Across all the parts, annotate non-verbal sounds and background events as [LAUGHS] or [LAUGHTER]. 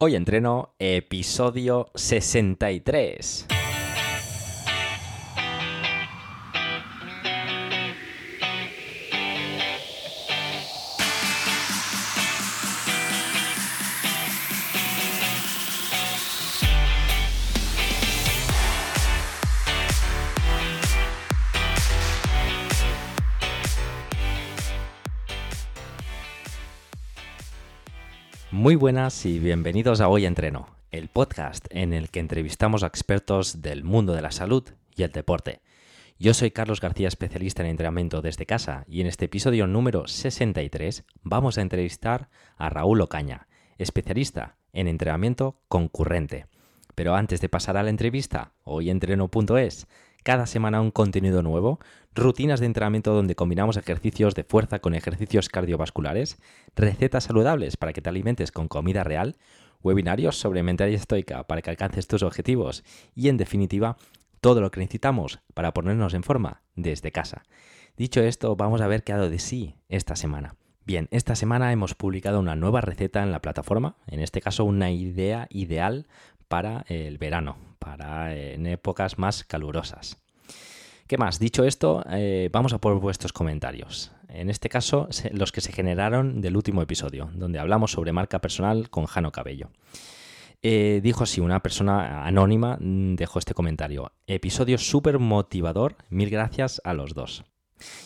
Hoy entreno episodio 63. Muy buenas y bienvenidos a Hoy Entreno, el podcast en el que entrevistamos a expertos del mundo de la salud y el deporte. Yo soy Carlos García, especialista en entrenamiento desde casa, y en este episodio número 63 vamos a entrevistar a Raúl Ocaña, especialista en entrenamiento concurrente. Pero antes de pasar a la entrevista, hoyentreno.es, cada semana un contenido nuevo, rutinas de entrenamiento donde combinamos ejercicios de fuerza con ejercicios cardiovasculares, recetas saludables para que te alimentes con comida real, webinarios sobre mentalidad estoica para que alcances tus objetivos y en definitiva todo lo que necesitamos para ponernos en forma desde casa. Dicho esto, vamos a ver qué ha dado de sí esta semana. Bien, esta semana hemos publicado una nueva receta en la plataforma, en este caso una idea ideal para el verano, para en épocas más calurosas. ¿Qué más? Dicho esto, eh, vamos a por vuestros comentarios. En este caso, los que se generaron del último episodio, donde hablamos sobre marca personal con Jano Cabello. Eh, dijo así, una persona anónima mm, dejó este comentario. Episodio súper motivador, mil gracias a los dos.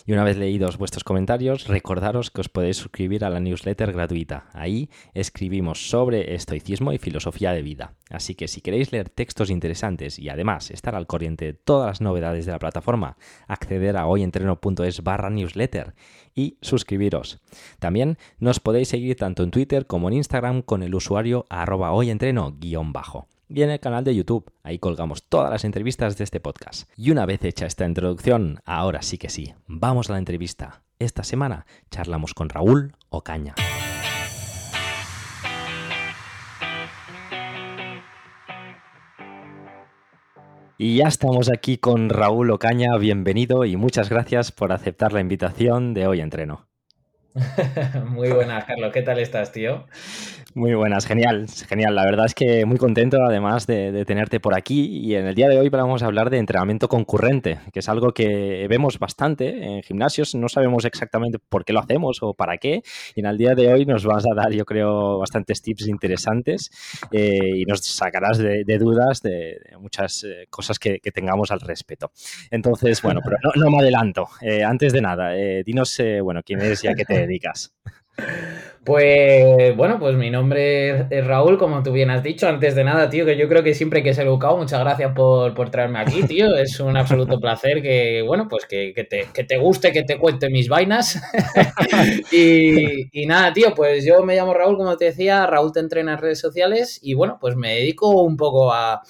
Y una vez leídos vuestros comentarios, recordaros que os podéis suscribir a la newsletter gratuita. Ahí escribimos sobre estoicismo y filosofía de vida. Así que si queréis leer textos interesantes y además estar al corriente de todas las novedades de la plataforma, acceder a hoyentreno.es barra newsletter y suscribiros. También nos podéis seguir tanto en Twitter como en Instagram con el usuario arroba hoyentreno-bajo y el canal de YouTube. Ahí colgamos todas las entrevistas de este podcast. Y una vez hecha esta introducción, ahora sí que sí, vamos a la entrevista. Esta semana charlamos con Raúl Ocaña. Y ya estamos aquí con Raúl Ocaña, bienvenido y muchas gracias por aceptar la invitación de hoy entreno. [LAUGHS] Muy buenas, Carlos. ¿Qué tal estás, tío? Muy buenas, genial, genial. La verdad es que muy contento además de, tenerte por aquí y en el día de hoy vamos a hablar de entrenamiento concurrente, que es algo que vemos bastante en gimnasios, no sabemos exactamente por qué lo hacemos o para qué y en el día de hoy nos vas a dar yo creo bastantes tips interesantes eh, y nos sacarás de, dudas de, muchas eh, cosas que, tengamos al respecto. Entonces, bueno, pero no, me adelanto. Eh, antes de nada, dinos, bueno, quién eres y a qué te dedicas. [LAUGHS] Pues bueno, pues mi nombre es Raúl, como tú bien has dicho. Antes de nada, tío, que yo creo que siempre que ser educado. Muchas gracias por, traerme aquí, [LAUGHS] tío. Es un absoluto placer que, bueno, pues que, te, guste, que te cuente mis vainas. [LAUGHS] y, nada, tío, pues yo me llamo Raúl, como te decía. Raúl te entrena en redes sociales y bueno, pues me dedico un poco a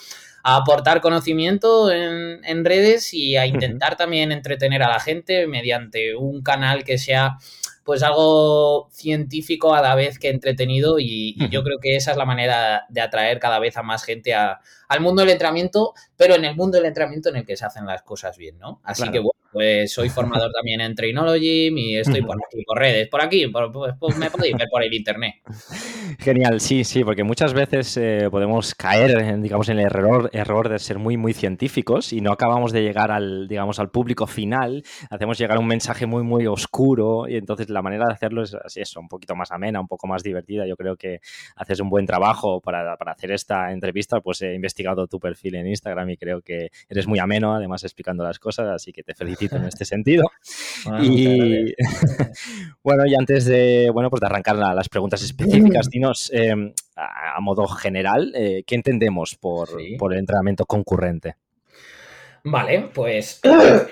aportar conocimiento en, en, redes y a intentar también entretener a la gente mediante un canal que sea pues algo científico a la vez que entretenido y, yo creo que esa es la manera de atraer cada vez a más gente al mundo del entrenamiento, pero en el mundo del entrenamiento en el que se hacen las cosas bien, ¿no? Así que bueno, pues soy formador [LAUGHS] también en Trainology y estoy por aquí, por redes, por aquí, pues, pues, me podéis ver por el internet. Genial, sí, sí, porque muchas veces eh, podemos caer, digamos, en el error, error de ser muy, muy científicos y no acabamos de llegar al, digamos, al público final, hacemos llegar un mensaje muy, muy oscuro y entonces la manera de hacerlo es así, eso, un poquito más amena, un poco más divertida. Yo creo que haces un buen trabajo para, para hacer esta entrevista, pues he investigado tu perfil en Instagram y creo que eres muy ameno, además explicando las cosas, así que te felicito en este sentido. [LAUGHS] Ah, y [LAUGHS] bueno, y antes de, bueno, pues de arrancar las preguntas específicas, [LAUGHS] dinos em, a, modo general, eh, ¿qué entendemos por, por el entrenamiento concurrente? Vale, pues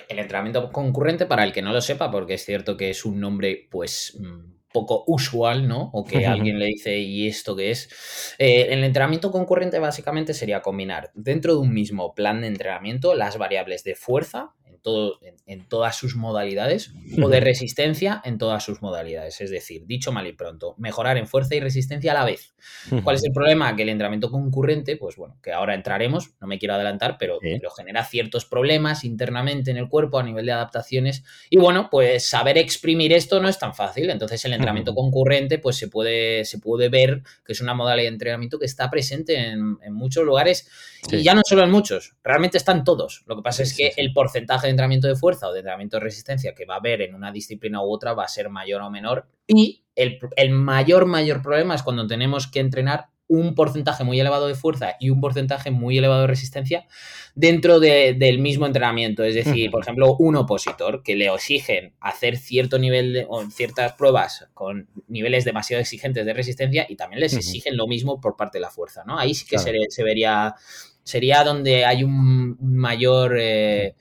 el entrenamiento concurrente, para el que no lo sepa, porque es cierto que es un nombre, pues mm, poco usual, ¿no? O que alguien le dice, ¿y esto qué es? Eh, el entrenamiento concurrente básicamente sería combinar dentro de un mismo plan de entrenamiento las variables de fuerza, todo, en, todas sus modalidades o de resistencia en todas sus modalidades. Es decir, dicho mal y pronto, mejorar en fuerza y resistencia a la vez. ¿Cuál es el problema? Que el entrenamiento concurrente, pues bueno, que ahora entraremos, no me quiero adelantar, pero, lo genera ciertos problemas internamente en el cuerpo a nivel de adaptaciones. Y bueno, pues saber exprimir esto no es tan fácil. Entonces el entrenamiento concurrente, pues se puede, se puede ver que es una modalidad de entrenamiento que está presente en, muchos lugares. Y ya no solo en muchos, realmente están todos. Lo que pasa es que el porcentaje de entrenamiento de fuerza o de entrenamiento de resistencia que va a haber en una disciplina u otra va a ser mayor o menor. Y el, el mayor, mayor problema es cuando tenemos que entrenar un porcentaje muy elevado de fuerza y un porcentaje muy elevado de resistencia dentro del mismo entrenamiento. Es decir, por ejemplo, un opositor que le exigen hacer cierto nivel de, o ciertas pruebas con niveles demasiado exigentes de resistencia y también les exigen lo mismo por parte de la fuerza, ¿no? Ahí sí que se, vería, sería donde hay un mayor... Eh,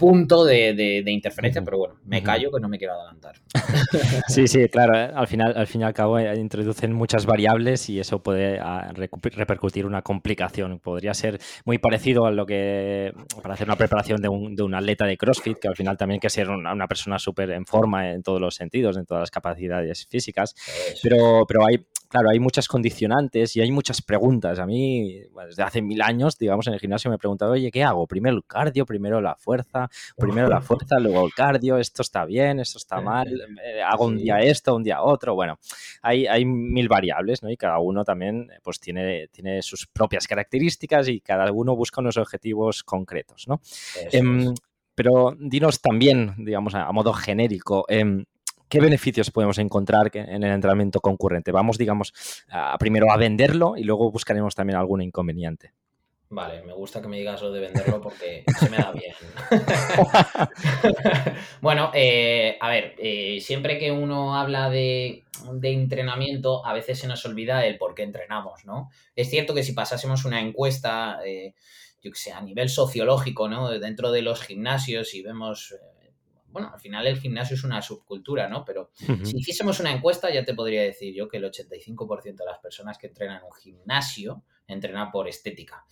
punto de, interferencia, pero bueno, me callo que no me quiero adelantar. [LAUGHS] Sí, sí, claro, eh, al final, al fin y al cabo eh, introducen muchas variables y eso puede ah, repercutir una complicación. Podría ser muy parecido a lo que para hacer una preparación de un, atleta de CrossFit, que al final también que ser una, persona súper en forma en todos los sentidos, en todas las capacidades físicas, pero, pero hay claro, hay muchas condicionantes y hay muchas preguntas. A mí, desde hace mil años, digamos, en el gimnasio me he preguntado, oye, ¿qué hago? Primero el cardio, primero la fuerza, primero la fuerza, luego el cardio, esto está bien, esto está mal, eh, hago un día esto, un día otro. Bueno, hay, hay mil variables, ¿no? Y cada uno también, pues, tiene, tiene sus propias características y cada uno busca unos objetivos concretos, ¿no? Em, pero dinos también, digamos, a, modo genérico, em, ¿qué beneficios podemos encontrar en el entrenamiento concurrente? Vamos, digamos, primero a venderlo y luego buscaremos también algún inconveniente. Vale, me gusta que me digas lo de venderlo porque se me da bien. [LAUGHS] bueno, eh, a ver, eh, siempre que uno habla de, entrenamiento, a veces se nos olvida el por qué entrenamos, ¿no? Es cierto que si pasásemos una encuesta, eh, yo que sé, a nivel sociológico, ¿no? Dentro de los gimnasios y vemos bueno, al final el gimnasio es una subcultura, ¿no? Pero si hiciésemos una encuesta, ya te podría decir yo que el 85% de las personas que entrenan en un gimnasio entrenan por estética.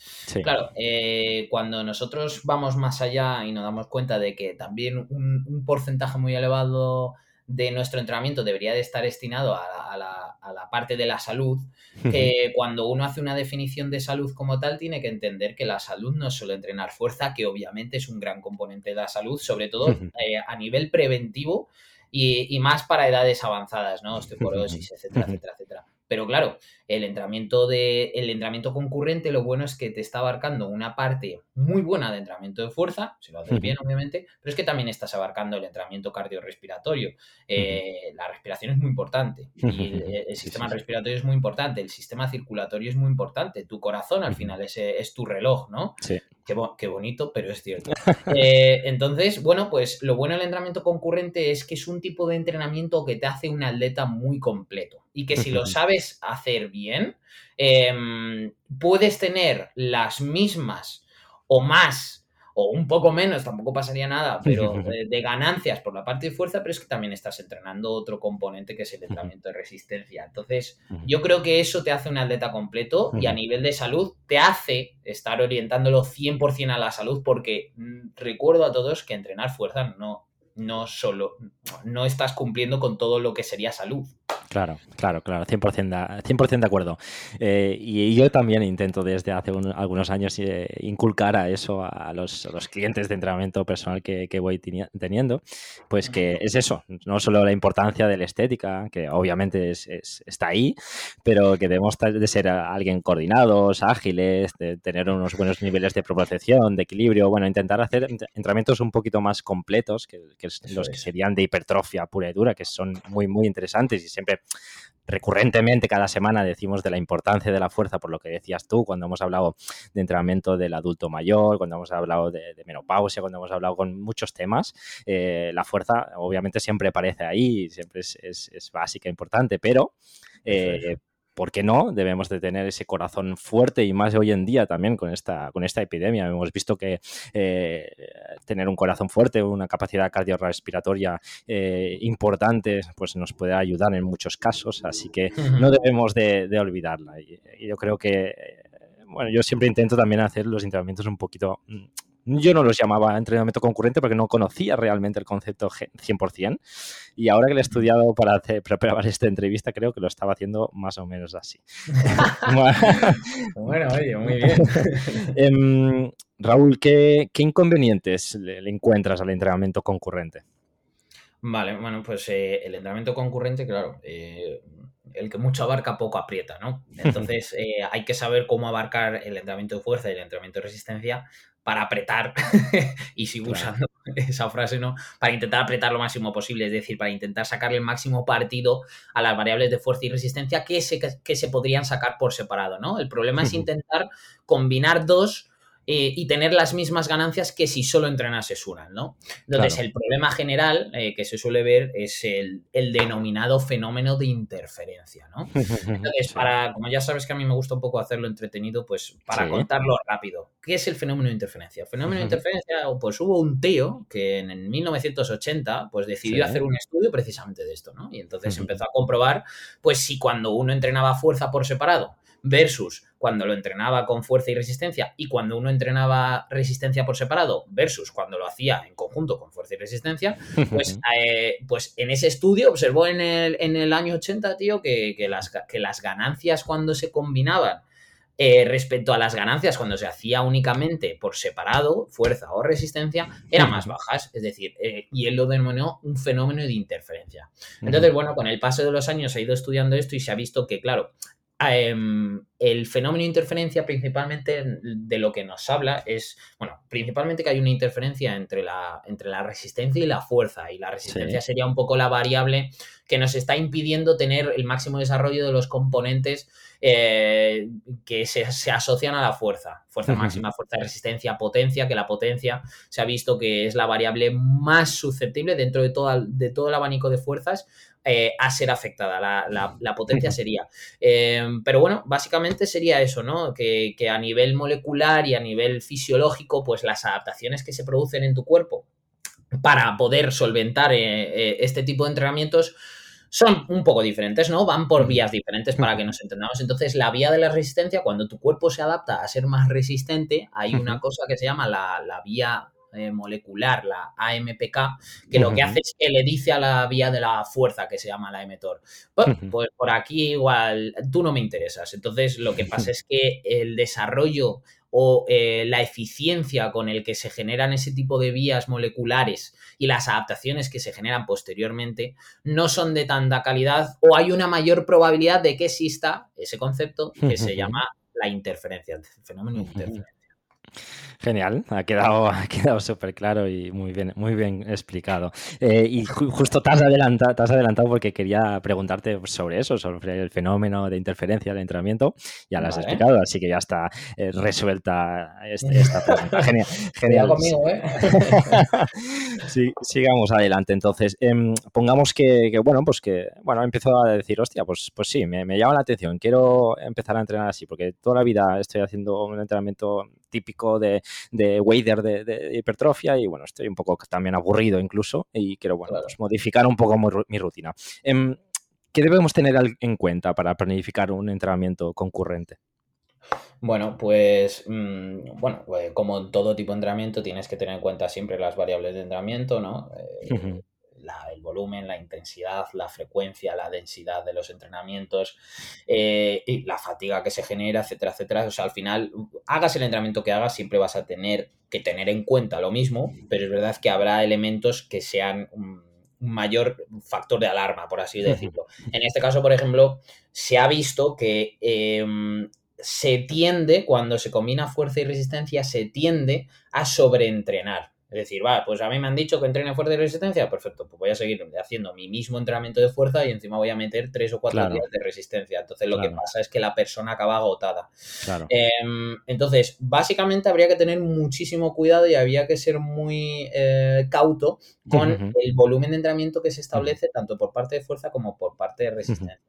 Claro, eh, cuando nosotros vamos más allá y nos damos cuenta de que también un porcentaje muy elevado de nuestro entrenamiento debería de estar destinado a la, parte de la salud, que cuando uno hace una definición de salud como tal, tiene que entender que la salud no es solo entrenar fuerza, que obviamente es un gran componente de la salud, sobre todo eh, a nivel preventivo y, y, más para edades avanzadas, ¿no? Osteoporosis, etcétera, etcétera, etcétera. Pero claro, el entrenamiento, de, el entrenamiento concurrente lo bueno es que te está abarcando una parte muy buena de entrenamiento de fuerza, si lo haces bien obviamente, pero es que también estás abarcando el entrenamiento cardiorrespiratorio. Eh, la respiración es muy importante y el, sistema respiratorio es muy importante, el sistema circulatorio es muy importante, tu corazón al final es, es tu reloj, ¿no? Sí. Qué, bonito, pero es cierto. [LAUGHS] Eh, entonces, bueno, pues lo bueno del entrenamiento concurrente es que es un tipo de entrenamiento que te hace un atleta muy completo y que si lo sabes hacer bien, em, puedes tener las mismas o más o un poco menos, tampoco pasaría nada, [LAUGHS] pero de, ganancias por la parte de fuerza, pero es que también estás entrenando otro componente que es el entrenamiento de resistencia. Entonces, yo creo que eso te hace un atleta completo y a nivel de salud te hace estar orientándolo 100% a la salud, porque mm, recuerdo a todos que entrenar fuerza no, no solo, no estás cumpliendo con todo lo que sería salud. Claro, claro, claro, 100%, 100 de acuerdo. Eh, y yo también intento desde hace algunos años eh, inculcar a eso a los, clientes de entrenamiento personal que, voy teniendo, pues que es eso, no solo la importancia de la estética, que obviamente es, está ahí, pero que debemos de ser alguien coordinados, ágiles, de tener unos buenos niveles de propulsión, de equilibrio, bueno, intentar hacer entrenamientos un poquito más completos, que, que los que serían de hipertrofia pura y dura, que son muy, muy interesantes y siempre recurrentemente cada semana decimos de la importancia de la fuerza, por lo que decías tú, cuando hemos hablado de entrenamiento del adulto mayor, cuando hemos hablado de, menopausia, cuando hemos hablado con muchos temas, eh, la fuerza obviamente siempre aparece ahí, siempre es, es, básica, importante, pero eh, ¿por qué no? Debemos de tener ese corazón fuerte y más hoy en día también con esta, con esta epidemia. Hemos visto que eh, tener un corazón fuerte, una capacidad cardiorrespiratoria eh, importante, pues nos puede ayudar en muchos casos, así que no debemos de, olvidarla. y, yo creo que, bueno, yo siempre intento también hacer los entrenamientos un poquito mm, yo no los llamaba entrenamiento concurrente porque no conocía realmente el concepto 100%. Y ahora que lo he estudiado para preparar esta entrevista, creo que lo estaba haciendo más o menos así. [LAUGHS] bueno, oye, muy bien. [LAUGHS] Em, Raúl, ¿qué, inconvenientes le, encuentras al entrenamiento concurrente? Vale, bueno, pues eh, el entrenamiento concurrente, claro, eh, el que mucho abarca poco aprieta, ¿no? [LAUGHS] Entonces eh, hay que saber cómo abarcar el entrenamiento de fuerza y el entrenamiento de resistencia para apretar, [LAUGHS] y sigo usando [LAUGHS] esa frase, ¿no? Para intentar apretar lo máximo posible, es decir, para intentar sacarle el máximo partido a las variables de fuerza y resistencia que se, que se podrían sacar por separado, ¿no? El problema es intentar combinar dos eh, y tener las mismas ganancias que si solo entrenases una, ¿no? Entonces, el problema general eh, que se suele ver es el, denominado fenómeno de interferencia, ¿no? [LAUGHS] Entonces, para, como ya sabes que a mí me gusta un poco hacerlo entretenido, pues para contarlo rápido, ¿qué es el fenómeno de interferencia? El fenómeno de interferencia, pues hubo un tío que en el 1980, pues decidió hacer un estudio precisamente de esto, ¿no? Y entonces empezó a comprobar, pues si cuando uno entrenaba fuerza por separado, versus cuando lo entrenaba con fuerza y resistencia y cuando uno entrenaba resistencia por separado versus cuando lo hacía en conjunto con fuerza y resistencia, [LAUGHS] pues, eh, pues en ese estudio observó en el, en el año 80, tío, que, las, que las ganancias cuando se combinaban eh, respecto a las ganancias cuando se hacía únicamente por separado, fuerza o resistencia, eran más bajas. Es decir, eh, y él lo denominó un fenómeno de interferencia. Entonces, bueno, con el paso de los años se ha ido estudiando esto y se ha visto que, claro, Em, el fenómeno de interferencia principalmente de lo que nos habla es, bueno, principalmente que hay una interferencia entre la, entre la resistencia y la fuerza, y la resistencia sería un poco la variable que nos está impidiendo tener el máximo desarrollo de los componentes eh, que se, asocian a la fuerza. Fuerza máxima, fuerza de resistencia, potencia, que la potencia se ha visto que es la variable más susceptible dentro de, de todo el abanico de fuerzas eh, a ser afectada. La, potencia sería. Eh, pero bueno, básicamente sería eso, ¿no? Que, a nivel molecular y a nivel fisiológico, pues las adaptaciones que se producen en tu cuerpo para poder solventar este tipo de entrenamientos son un poco diferentes, ¿no? Van por vías diferentes para que nos entendamos. Entonces, la vía de la resistencia, cuando tu cuerpo se adapta a ser más resistente, hay una cosa que se llama la, vía eh, molecular, la AMPK, que lo que hace es que le dice a la vía de la fuerza que se llama la mTOR, pues, pues, por aquí igual tú no me interesas. Entonces, lo que pasa es que el desarrollo o eh, la eficiencia con el que se generan ese tipo de vías moleculares y las adaptaciones que se generan posteriormente no son de tanta calidad o hay una mayor probabilidad de que exista ese concepto que se llama la interferencia, el fenómeno de interferencia. Genial, ha quedado, [LAUGHS] ha quedado súper claro y muy bien, muy bien explicado. Eh, y justo te has, adelantado, te has adelantado porque quería preguntarte sobre eso, sobre el fenómeno de interferencia del entrenamiento. Ya lo has explicado, así que ya está eh, resuelta este, esta pregunta. Genial. [LAUGHS] genial. Conmigo, ¿eh? [LAUGHS] sí, sigamos adelante. Entonces, em, pongamos que, bueno, pues que, bueno, empiezo a decir, hostia, pues, pues sí, me, me llama la atención, quiero empezar a entrenar así, porque toda la vida estoy haciendo un entrenamiento típico de, de wader de, hipertrofia y bueno, estoy un poco también aburrido incluso y quiero bueno, pues modificar un poco mi, rutina. Em, ¿Qué debemos tener en cuenta para planificar un entrenamiento concurrente? Bueno, pues mm, bueno, pues, como todo tipo de entrenamiento tienes que tener en cuenta siempre las variables de entrenamiento, ¿no? Eh, el volumen, la intensidad, la frecuencia, la densidad de los entrenamientos, eh, y la fatiga que se genera, etcétera, etcétera. O sea, al final, hagas el entrenamiento que hagas, siempre vas a tener que tener en cuenta lo mismo, pero es verdad que habrá elementos que sean un mayor factor de alarma, por así decirlo. En este caso, por ejemplo, se ha visto que em, se tiende, cuando se combina fuerza y resistencia, se tiende a sobreentrenar. Es decir, va, pues a mí me han dicho que entrene fuerza y resistencia, perfecto, pues voy a seguir haciendo mi mismo entrenamiento de fuerza y encima voy a meter tres o cuatro días de resistencia. Entonces lo que pasa es que la persona acaba agotada. Em, entonces, básicamente habría que tener muchísimo cuidado y habría que ser muy eh, cauto con el volumen de entrenamiento que se establece tanto por parte de fuerza como por parte de resistencia.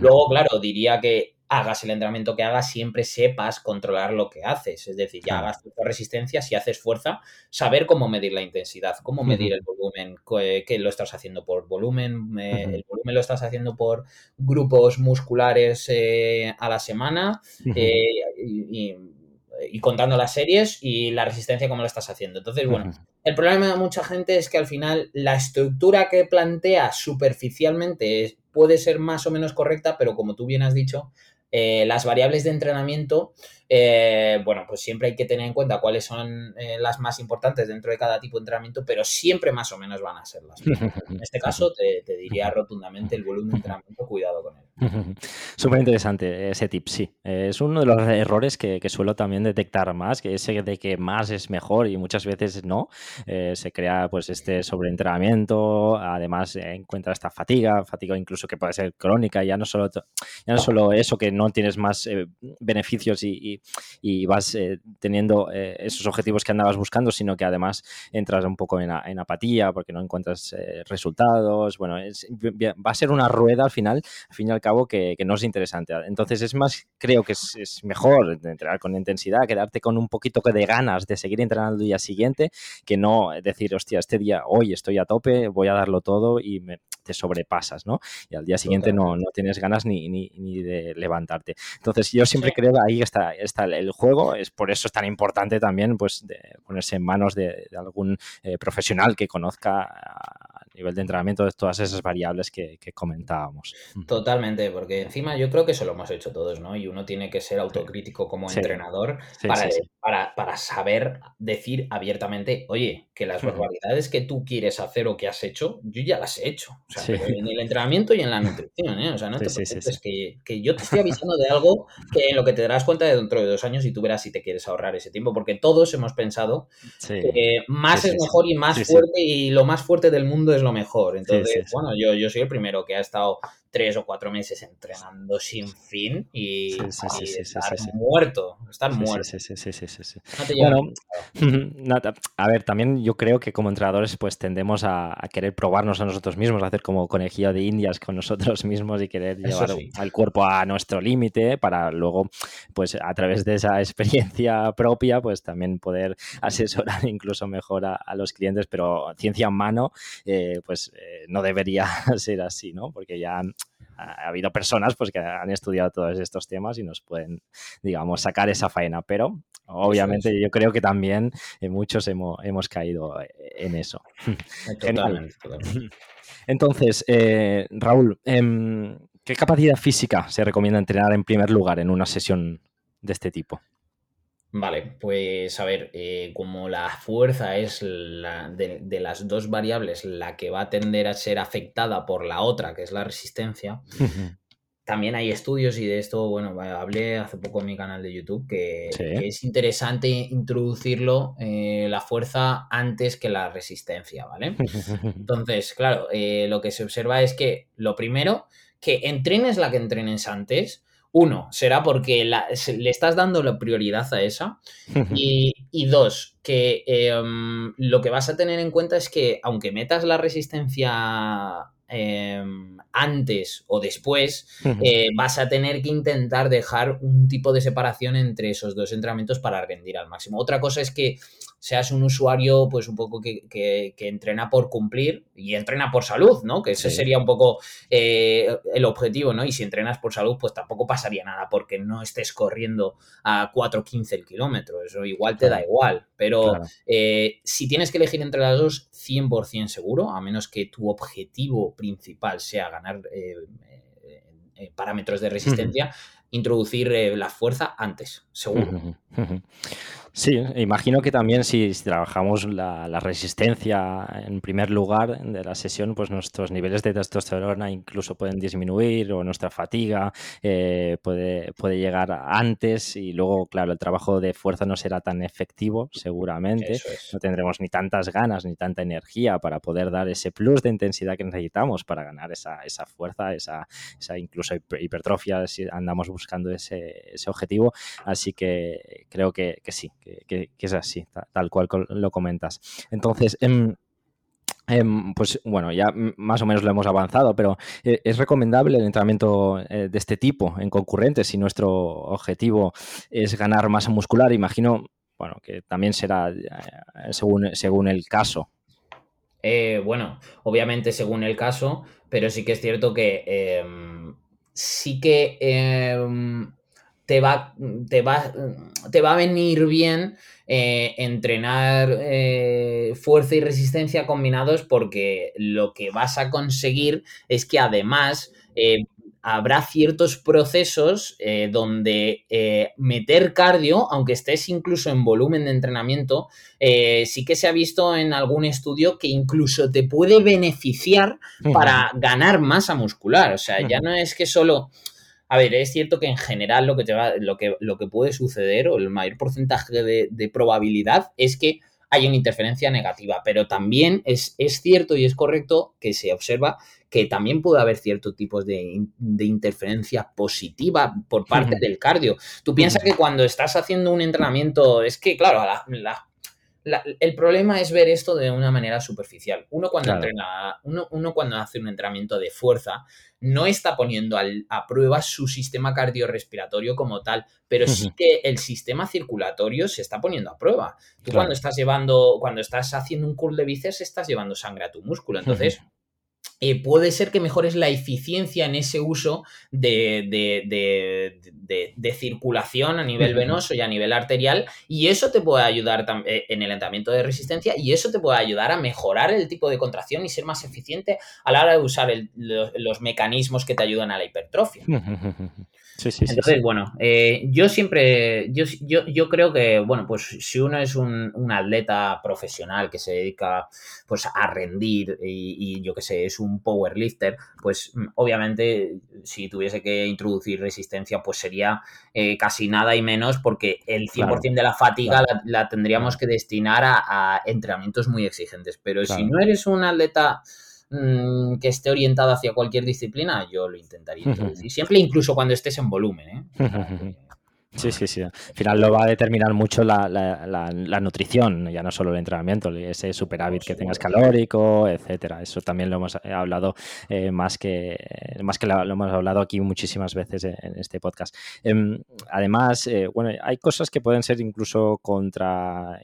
Luego, claro, diría que hagas el entrenamiento que hagas, siempre sepas controlar lo que haces. Es decir, ya hagas tu resistencia, si haces fuerza, saber cómo medir la intensidad, cómo medir el volumen, que lo estás haciendo por volumen, eh, el volumen lo estás haciendo por grupos musculares eh, a la semana eh, y, contando las series y la resistencia cómo lo estás haciendo. Entonces, bueno, el problema de mucha gente es que al final la estructura que plantea superficialmente puede ser más o menos correcta, pero como tú bien has dicho, eh, las variables de entrenamiento eh, bueno, pues siempre hay que tener en cuenta cuáles son eh, las más importantes dentro de cada tipo de entrenamiento, pero siempre más o menos van a ser las [LAUGHS] mismas. En este caso, te, diría rotundamente el volumen de entrenamiento, cuidado con él. [LAUGHS] Súper interesante ese tip, sí. Es uno de los errores que, suelo también detectar más, que ese de que más es mejor y muchas veces no. Eh, se crea pues este sobreentrenamiento, además encuentra esta fatiga, fatiga incluso que puede ser crónica, ya no solo, ya no solo eso, que no tienes más beneficios y y, vas eh, teniendo eh, esos objetivos que andabas buscando, sino que además entras un poco en, apatía porque no encuentras eh, resultados. Bueno, va a ser una rueda al final, al fin y al cabo, que, no es interesante. Entonces es más, creo que es, mejor entrenar con intensidad, quedarte con un poquito de ganas de seguir entrenando el día siguiente, que no decir, hostia, este día, hoy estoy a tope, voy a darlo todo y me, te sobrepasas, ¿no? Y al día siguiente no, no, tienes ganas ni, ni, de levantarte. Entonces yo siempre creo que ahí está, está el juego, es por eso es tan importante también pues de ponerse en manos de, algún eh, profesional que conozca a nivel de entrenamiento de todas esas variables que, comentábamos. Totalmente, porque encima yo creo que eso lo hemos hecho todos, ¿no? Y uno tiene que ser autocrítico como entrenador para, para, para, saber decir abiertamente, oye, que las barbaridades que tú quieres hacer o que has hecho, yo ya las he hecho. O sea, en el entrenamiento y en la nutrición, ¿eh? O sea, no te preocupes que, que, yo te estoy avisando de algo que en lo que te darás cuenta de dentro de dos años y tú verás si te quieres ahorrar ese tiempo, porque todos hemos pensado que más es mejor y más fuerte y lo más fuerte del mundo es lo mejor. Entonces, bueno, yo, yo soy el primero que ha estado tres o cuatro meses entrenando sin fin y, estar muerto, estar muerto. Sí, sí, sí, bueno, [LAUGHS] a ver, también yo creo que como entrenadores pues tendemos a, querer probarnos a nosotros mismos, a hacer como conejillo de indias con nosotros [LAUGHS] mismos y querer llevar al cuerpo a nuestro límite para luego pues a través de esa [LAUGHS] experiencia propia pues también poder asesorar incluso mejor a, los clientes, pero ciencia en mano eh, pues eh, no debería [LAUGHS] ser así, ¿no? Porque ya ha habido personas pues, que han estudiado todos estos temas y nos pueden, digamos, sacar esa faena, pero obviamente yo creo que también eh, muchos hemos, hemos, caído eh, en eso. [LAUGHS] Totalmente, [LAUGHS] Entonces, Raúl, em, ¿qué capacidad física se recomienda entrenar en primer lugar en una sesión de este tipo? Vale, pues a ver, eh, como la fuerza es la de, las dos variables la que va a tender a ser afectada por la otra, que es la resistencia, también hay estudios y de esto, bueno, hablé hace poco en mi canal de YouTube que, es interesante introducirlo, eh, la fuerza antes que la resistencia, ¿vale? [LAUGHS] Entonces, claro, eh, lo que se observa es que lo primero, que entrenes la que entrenes antes, uno, será porque le estás dando la prioridad a esa. [LAUGHS] Y, dos, que em, lo que vas a tener en cuenta es que aunque metas la resistencia em, antes o después, eh, vas a tener que intentar dejar un tipo de separación entre esos dos entrenamientos para rendir al máximo. Otra cosa es que seas un usuario, pues un poco que, entrena por cumplir y entrena por salud, ¿no? Que ese sería un poco eh, el objetivo, ¿no? Y si entrenas por salud, pues tampoco pasaría nada porque no estés corriendo a 4.15 el kilómetro, eso igual te da igual, pero eh, si tienes que elegir entre las dos, 100% seguro, a menos que tu objetivo principal sea ganar eh, parámetros de resistencia, introducir la fuerza antes, seguro. Sí, imagino que también si, trabajamos la, resistencia en primer lugar de la sesión, pues nuestros niveles de testosterona incluso pueden disminuir o nuestra fatiga eh, puede, puede llegar antes y luego, claro, el trabajo de fuerza no será tan efectivo seguramente. No tendremos ni tantas ganas ni tanta energía para poder dar ese plus de intensidad que necesitamos para ganar esa, esa fuerza, esa, esa incluso hipertrofia si andamos buscando ese, ese objetivo. Así que creo que, que sí, que, es así, tal, cual lo comentas. Entonces, em, em, pues bueno, ya más o menos lo hemos avanzado, pero eh, ¿es recomendable el entrenamiento eh, de este tipo en concurrentes si nuestro objetivo es ganar masa muscular? Imagino, bueno, que también será eh, según, según el caso. bueno, obviamente según el caso, pero sí que es cierto que em, sí que te va, te va, te va a venir bien eh, entrenar eh, fuerza y resistencia combinados porque lo que vas a conseguir es que además eh, habrá ciertos procesos eh, donde eh, meter cardio, aunque estés incluso en volumen de entrenamiento, eh, sí que se ha visto en algún estudio que incluso te puede beneficiar para ganar masa muscular. O sea, ya no es que solo... A ver, es cierto que en general lo que, te va, lo que, lo que puede suceder, o el mayor porcentaje de, de probabilidad, es que hay una interferencia negativa, pero también es, es, cierto y es correcto que se observa que también puede haber ciertos tipos de, de interferencia positiva por parte del cardio. Tú piensas que cuando estás haciendo un entrenamiento, es que, claro, la, la el problema es ver esto de una manera superficial. Uno cuando entrena, uno, uno, cuando hace un entrenamiento de fuerza, no está poniendo al, a prueba su sistema cardiorrespiratorio como tal, pero sí que el sistema circulatorio se está poniendo a prueba. Tú cuando estás llevando, cuando estás haciendo un curl de bíceps, estás llevando sangre a tu músculo. Entonces, eh, puede ser que mejores la eficiencia en ese uso de, de, circulación a nivel venoso y a nivel arterial y eso te puede ayudar eh, en el entrenamiento de resistencia y eso te puede ayudar a mejorar el tipo de contracción y ser más eficiente a la hora de usar los, mecanismos que te ayudan a la hipertrofia. Sí, sí, Entonces, bueno, eh, yo siempre, yo, yo, yo, creo que, bueno, pues si uno es un, un atleta profesional que se dedica pues a rendir y, yo qué sé, es un powerlifter, pues mm, obviamente si tuviese que introducir resistencia, pues sería eh, casi nada y menos porque el 100% de la fatiga la, tendríamos que destinar a, entrenamientos muy exigentes. Pero si no eres un atleta Mm, que esté orientado hacia cualquier disciplina, yo lo intentaría introducir. [LAUGHS] Siempre, incluso cuando estés en volumen. ¿eh? [LAUGHS] Sí, sí, sí. Al final lo va a determinar mucho la, la, nutrición, ya no solo el entrenamiento, ese superávit que tengas calórico, etcétera. Eso también lo hemos eh, hablado eh, más que más que lo, hemos hablado aquí muchísimas veces en, este podcast. Em, además, bueno, hay cosas que pueden ser incluso contra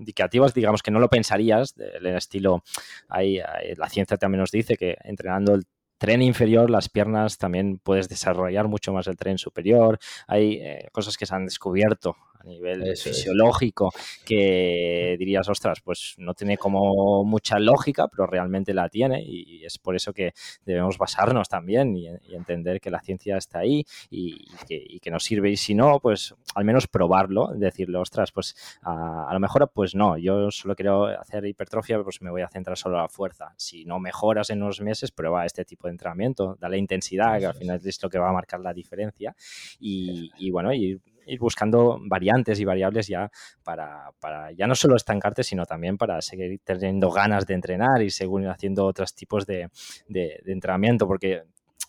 indicativas, digamos que no lo pensarías, del estilo, hay, la ciencia también nos dice que entrenando el tren inferior, las piernas también puedes desarrollar mucho más el tren superior. Hay eh, cosas que se han descubierto a nivel fisiológico que dirías, ostras, pues no tiene como mucha lógica, pero realmente la tiene y es por eso que debemos basarnos también y, entender que la ciencia está ahí y, que, nos sirve. Y si no, pues al menos probarlo, decirle, ostras, pues a, lo mejor pues no, yo solo quiero hacer hipertrofia, pues me voy a centrar solo a la fuerza. Si no mejoras en unos meses, prueba este tipo de entrenamiento, dale intensidad, que al final es. lo que va a marcar la diferencia y, y bueno, y ir buscando variantes y variables ya para, para, ya no solo estancarte, sino también para seguir teniendo ganas de entrenar y seguir haciendo otros tipos de, de, entrenamiento, porque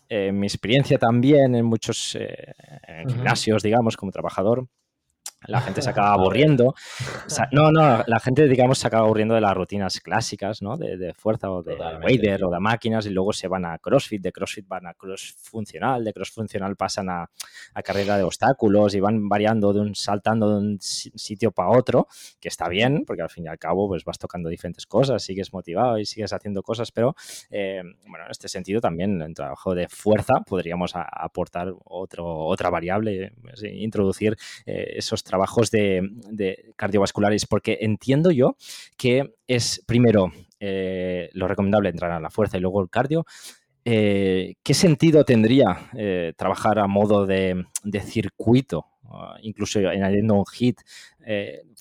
en eh, mi experiencia también en muchos eh, gimnasios, digamos, como trabajador, la gente se acaba [LAUGHS] aburriendo. no, no, la gente, digamos, se acaba aburriendo de las rutinas clásicas, ¿no? De, fuerza o de wader o de máquinas y luego se van a CrossFit, de CrossFit van a Cross funcional, de Cross funcional pasan a, carrera de obstáculos y van variando de un, saltando de un sitio para otro, que está bien, porque al fin y al cabo, pues vas tocando diferentes cosas, sigues motivado y sigues haciendo cosas, pero, eh, bueno, en este sentido también en trabajo de fuerza podríamos aportar otro, otra variable, introducir eh, esos trabajos de, cardiovasculares, porque entiendo yo que es primero eh, lo recomendable entrar a la fuerza y luego el cardio. Eh, ¿Qué sentido tendría eh, trabajar a modo de, circuito, ah, incluso añadiendo un hit,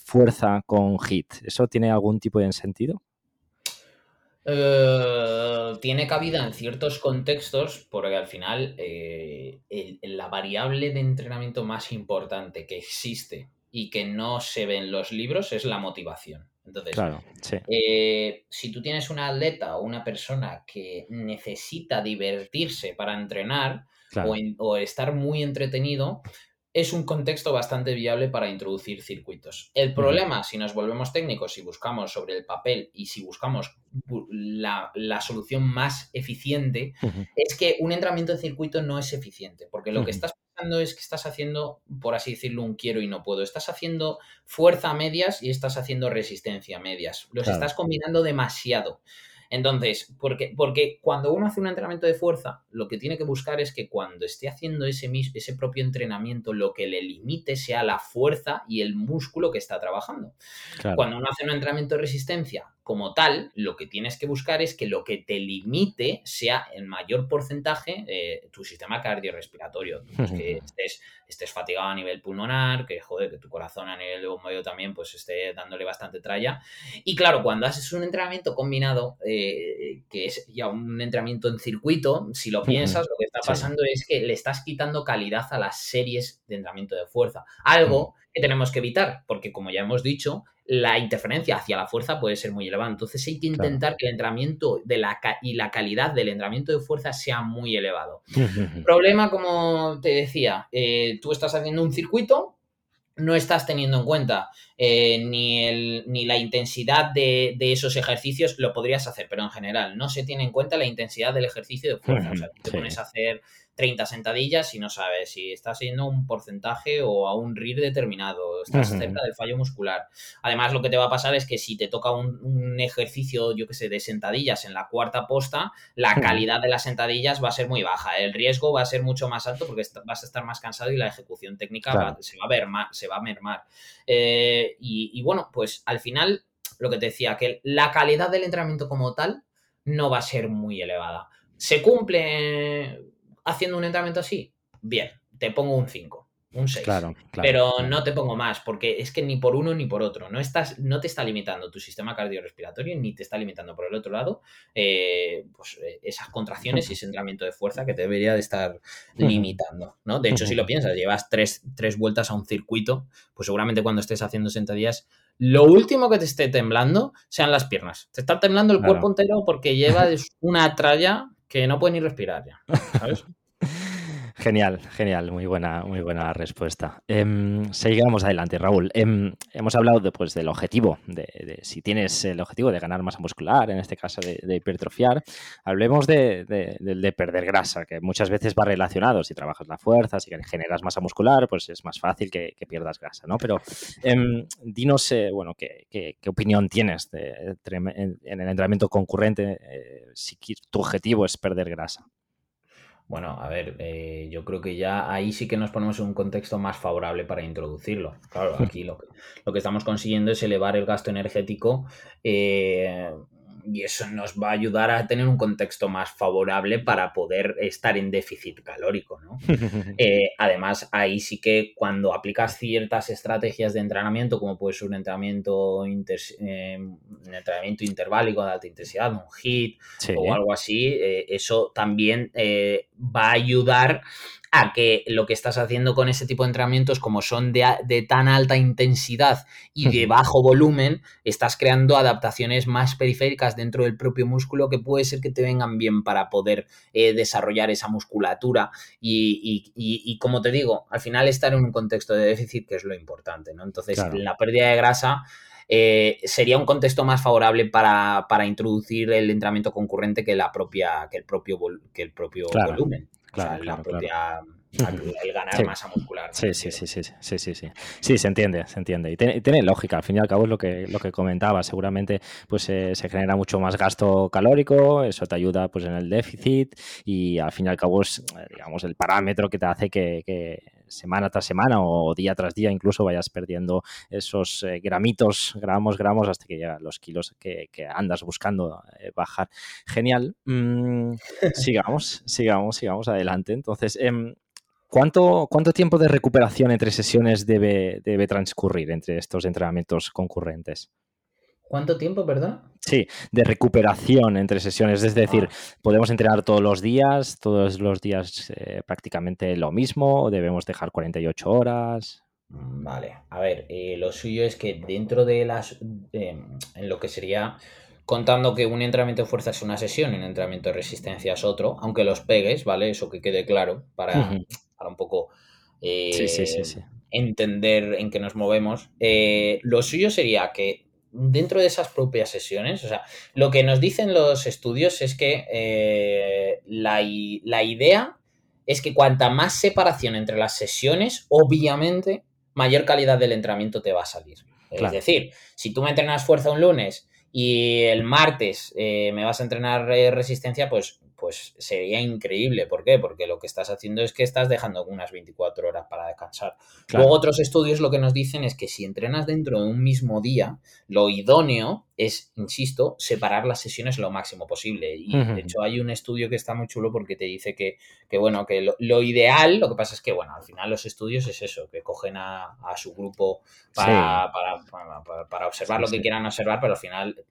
fuerza con hit? ¿Eso tiene algún tipo de sentido? Tiene cabida en ciertos contextos porque al final la variable de entrenamiento más importante que existe y que no se ve en los libros es la motivación. Entonces, eh, si tú tienes una atleta o una persona que necesita divertirse para entrenar o, o, estar muy entretenido, es un contexto bastante viable para introducir circuitos. El problema, si nos volvemos técnicos, si buscamos sobre el papel y si buscamos la, solución más eficiente, es que un entrenamiento de circuito no es eficiente, porque lo que estás pensando es que estás haciendo, por así decirlo, un quiero y no puedo. Estás haciendo fuerza a medias y estás haciendo resistencia a medias. Los estás combinando demasiado. Entonces, porque, porque cuando uno hace un entrenamiento de fuerza, lo que tiene que buscar es que cuando esté haciendo ese, ese propio entrenamiento, lo que le limite sea la fuerza y el músculo que está trabajando. Cuando uno hace un entrenamiento de resistencia como tal, lo que tienes que buscar es que lo que te limite sea en mayor porcentaje eh, tu sistema cardiorrespiratorio. [LAUGHS] que estés, estés, fatigado a nivel pulmonar, que joder, que tu corazón a nivel de bombeo también pues esté dándole bastante tralla. Y claro, cuando haces un entrenamiento combinado, eh, que es ya un entrenamiento en circuito, si lo piensas, lo que está pasando es que le estás quitando calidad a las series de entrenamiento de fuerza. Algo que tenemos que evitar, porque como ya hemos dicho, la interferencia hacia la fuerza puede ser muy elevada. Entonces hay que intentar que el entrenamiento de la y la calidad del entrenamiento de fuerza sea muy elevado. [LAUGHS] Problema, como te decía, eh, tú estás haciendo un circuito, no estás teniendo en cuenta eh, ni, el, ni, la intensidad de, esos ejercicios, lo podrías hacer, pero en general no se tiene en cuenta la intensidad del ejercicio de fuerza. o sea, te pones a hacer 30 sentadillas y no sabes si estás yendo un porcentaje o a un RIR determinado, estás cerca del fallo muscular. Además, lo que te va a pasar es que si te toca un, ejercicio, yo que sé, de sentadillas en la cuarta posta, la calidad de las sentadillas va a ser muy baja. El riesgo va a ser mucho más alto porque vas a estar más cansado y la ejecución técnica se, va a ver, se va a mermar. Eh, y, y bueno, pues al final, lo que te decía, que la calidad del entrenamiento como tal no va a ser muy elevada. Se cumple haciendo un entrenamiento así, bien, te pongo un 5, un 6. Claro, pero no te pongo más, porque es que ni por uno ni por otro. No, estás, no te está limitando tu sistema cardiorrespiratorio, ni te está limitando por el otro lado eh, pues, eh, esas contracciones y ese entrenamiento de fuerza que te debería de estar limitando. ¿no? De hecho, si lo piensas, llevas tres, tres vueltas a un circuito, pues seguramente cuando estés haciendo sentadillas lo último que te esté temblando sean las piernas. Te está temblando el cuerpo entero porque llevas [LAUGHS] una tralla que no puede ni respirar ya, ¿sabes? Genial, genial, muy buena, muy buena respuesta. Em, seguimos adelante, Raúl. Em, hemos hablado de, pues, del objetivo, de, si tienes el objetivo de ganar masa muscular, en este caso de, hipertrofiar. Hablemos de, perder grasa, que muchas veces va relacionado. Si trabajas la fuerza, si generas masa muscular, pues es más fácil que, pierdas grasa, ¿no? Pero em, dinos, eh, bueno, ¿qué, ¿qué, opinión tienes en, el entrenamiento concurrente eh, si tu objetivo es perder grasa? Bueno, a ver, eh, yo creo que ya ahí sí que nos ponemos en un contexto más favorable para introducirlo. Claro, [LAUGHS] aquí lo que, lo que estamos consiguiendo es elevar el gasto energético eh, y eso nos va a ayudar a tener un contexto más favorable para poder estar en déficit calórico, ¿no? [LAUGHS] Eh, además, ahí sí que cuando aplicas ciertas estrategias de entrenamiento, como puede ser un entrenamiento, eh, un entrenamiento interválico de alta intensidad, un HIT o algo así, eh, eso también va a ayudar a que lo que estás haciendo con ese tipo de entrenamientos, como son de, tan alta intensidad y de bajo volumen, estás creando adaptaciones más periféricas dentro del propio músculo que puede ser que te vengan bien para poder eh, desarrollar esa musculatura. Y, como te digo, al final estar en un contexto de déficit que es lo importante, ¿no? Entonces, la pérdida de grasa... Eh, sería un contexto más favorable para, introducir el entrenamiento concurrente que la propia que el propio que el propio volumen Claro, la propia, [LAUGHS] el ganar masa muscular. Sí, sí, sí, sí, sí, sí, sí. Sí, se entiende, se entiende. Y tiene, lógica, al fin y al cabo es lo que, lo que comentaba. Seguramente pues eh, se genera mucho más gasto calórico, eso te ayuda pues en el déficit y al fin y al cabo es, digamos, el parámetro que te hace que, semana tras semana o día tras día incluso vayas perdiendo esos eh, gramitos, gramos, gramos hasta que llegan los kilos que, andas buscando eh, bajar. Genial. Mm, [LAUGHS] sigamos, sigamos, sigamos adelante. Entonces, em, ¿Cuánto, ¿Cuánto, tiempo de recuperación entre sesiones debe, debe, transcurrir entre estos entrenamientos concurrentes? ¿Cuánto tiempo, perdón? Sí, de recuperación entre sesiones. Es decir, ah. ¿podemos entrenar todos los días, todos los días eh, prácticamente lo mismo? ¿O debemos dejar 48 horas? Mm, vale, a ver, eh, lo suyo es que dentro de las. en lo que sería contando que un entrenamiento de fuerza es una sesión y un entrenamiento de resistencia es otro, aunque los pegues, ¿vale? Eso que quede claro para, para un poco eh, entender en qué nos movemos. Eh, lo suyo sería que dentro de esas propias sesiones, o sea, lo que nos dicen los estudios es que eh, la, la idea es que cuanta más separación entre las sesiones, obviamente, mayor calidad del entrenamiento te va a salir. Es decir, si tú me entrenas fuerza un lunes y el martes me vas a entrenar resistencia, pues pues sería increíble. ¿Por qué? Porque lo que estás haciendo es que estás dejando unas 24 horas para descansar. Luego otros estudios lo que nos dicen es que si entrenas dentro de un mismo día, lo idóneo es, insisto, separar las sesiones lo máximo posible. Y de hecho hay un estudio que está muy chulo porque te dice que, bueno, que lo, ideal, lo que pasa es que, bueno, al final los estudios es eso, que cogen a, su grupo para, para, observar lo que quieran observar, pero al final